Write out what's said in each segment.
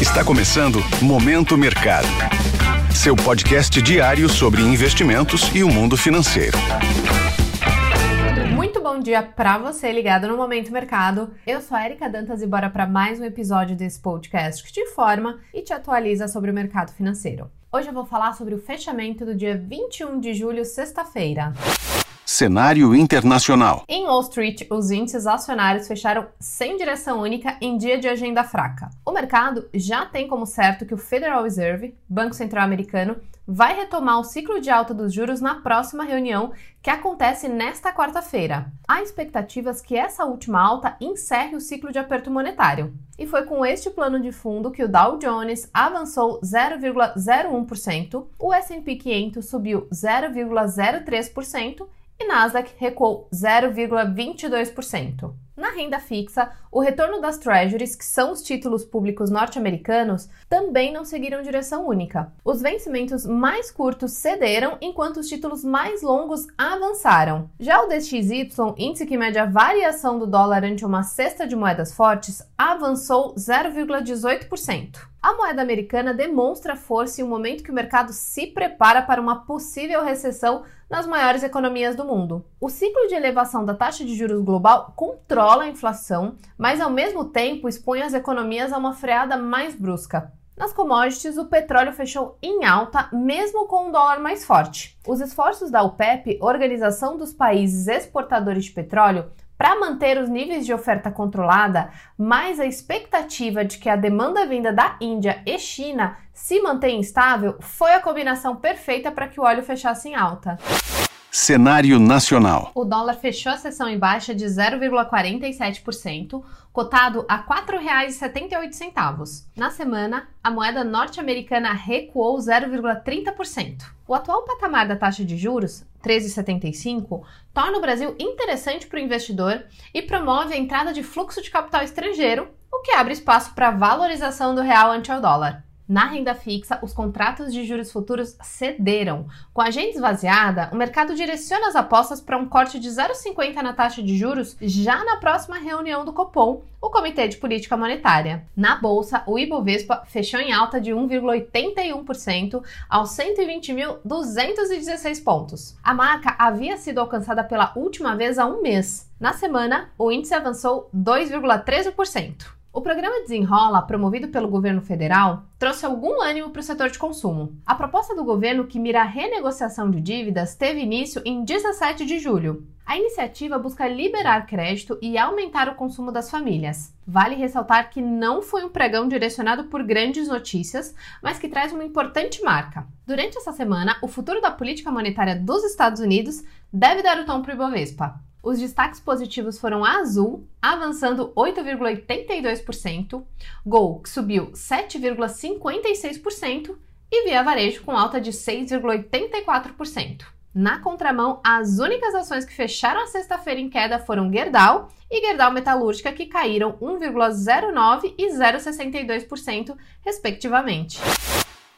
Está começando Momento Mercado. Seu podcast diário sobre investimentos e o mundo financeiro. Muito bom dia para você ligado no Momento Mercado. Eu sou a Erika Dantas e bora para mais um episódio desse podcast que te informa e te atualiza sobre o mercado financeiro. Hoje eu vou falar sobre o fechamento do dia 21 de julho, sexta-feira. Cenário internacional. Em Wall Street, os índices acionários fecharam sem direção única em dia de agenda fraca. O mercado já tem como certo que o Federal Reserve, Banco Central Americano, vai retomar o ciclo de alta dos juros na próxima reunião, que acontece nesta quarta-feira. Há expectativas que essa última alta encerre o ciclo de aperto monetário. E foi com este plano de fundo que o Dow Jones avançou 0,01%, o S&P 500 subiu 0,03% e Nasdaq recuou 0,22%. Na renda fixa, o retorno das treasuries, que são os títulos públicos norte-americanos, também não seguiram direção única. Os vencimentos mais curtos cederam, enquanto os títulos mais longos avançaram. Já o DXY, índice que mede a variação do dólar ante uma cesta de moedas fortes, avançou 0,18%. A moeda americana demonstra força em um momento que o mercado se prepara para uma possível recessão nas maiores economias do mundo. O ciclo de elevação da taxa de juros global controla a inflação, mas ao mesmo tempo expõe as economias a uma freada mais brusca. Nas commodities, o petróleo fechou em alta, mesmo com um dólar mais forte. Os esforços da OPEP, Organização dos Países Exportadores de Petróleo, para manter os níveis de oferta controlada, mais a expectativa de que a demanda vinda da Índia e China se mantenha estável, foi a combinação perfeita para que o óleo fechasse em alta. Cenário nacional. O dólar fechou a sessão em baixa de 0,47%, cotado a R$ 4,78. Na semana, a moeda norte-americana recuou 0,30%. O atual patamar da taxa de juros, 13,75, torna o Brasil interessante para o investidor e promove a entrada de fluxo de capital estrangeiro, o que abre espaço para a valorização do real ante o dólar. Na renda fixa, os contratos de juros futuros cederam. Com a agenda esvaziada, o mercado direciona as apostas para um corte de 0,50 na taxa de juros já na próxima reunião do Copom, o Comitê de Política Monetária. Na bolsa, o Ibovespa fechou em alta de 1,81% aos 120.216 pontos. A marca havia sido alcançada pela última vez há um mês. Na semana, o índice avançou 2,13%. O programa Desenrola, promovido pelo governo federal, trouxe algum ânimo para o setor de consumo. A proposta do governo que mira a renegociação de dívidas teve início em 17 de julho. A iniciativa busca liberar crédito e aumentar o consumo das famílias. Vale ressaltar que não foi um pregão direcionado por grandes notícias, mas que traz uma importante marca. Durante essa semana, o futuro da política monetária dos Estados Unidos deve dar o tom para o Ibovespa. Os destaques positivos foram a Azul, avançando 8,82%, Gol, que subiu 7,56%, e Via Varejo, com alta de 6,84%. Na contramão, as únicas ações que fecharam a sexta-feira em queda foram Gerdau e Gerdau Metalúrgica, que caíram 1,09% e 0,62%, respectivamente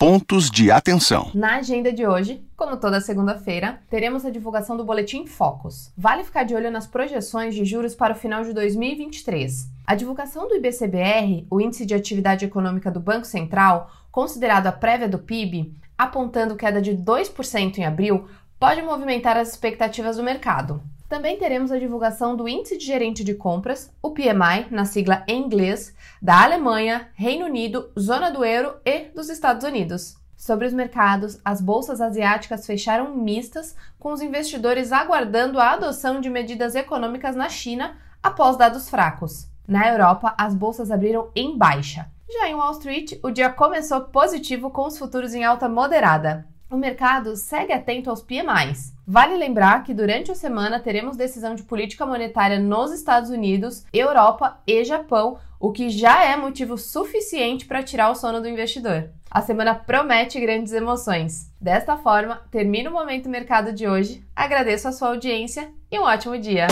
pontos de atenção. Na agenda de hoje, como toda segunda-feira, teremos a divulgação do Boletim Focus. Vale ficar de olho nas projeções de juros para o final de 2023. A divulgação do IBCBR, o Índice de Atividade Econômica do Banco Central, considerado a prévia do PIB, apontando queda de 2% em abril, pode movimentar as expectativas do mercado. Também teremos a divulgação do Índice de Gerente de Compras, o PMI, na sigla em inglês, da Alemanha, Reino Unido, Zona do Euro e dos Estados Unidos. Sobre os mercados, as bolsas asiáticas fecharam mistas, com os investidores aguardando a adoção de medidas econômicas na China após dados fracos. Na Europa, as bolsas abriram em baixa. Já em Wall Street, o dia começou positivo com os futuros em alta moderada o mercado segue atento aos PMIs. Vale lembrar que durante a semana teremos decisão de política monetária nos Estados Unidos, Europa e Japão, o que já é motivo suficiente para tirar o sono do investidor. A semana promete grandes emoções. Desta forma, termina o Momento Mercado de hoje. Agradeço a sua audiência e um ótimo dia.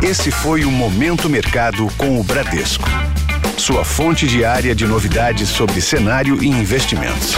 Esse foi o Momento Mercado com o Bradesco. Sua fonte diária de novidades sobre cenário e investimentos.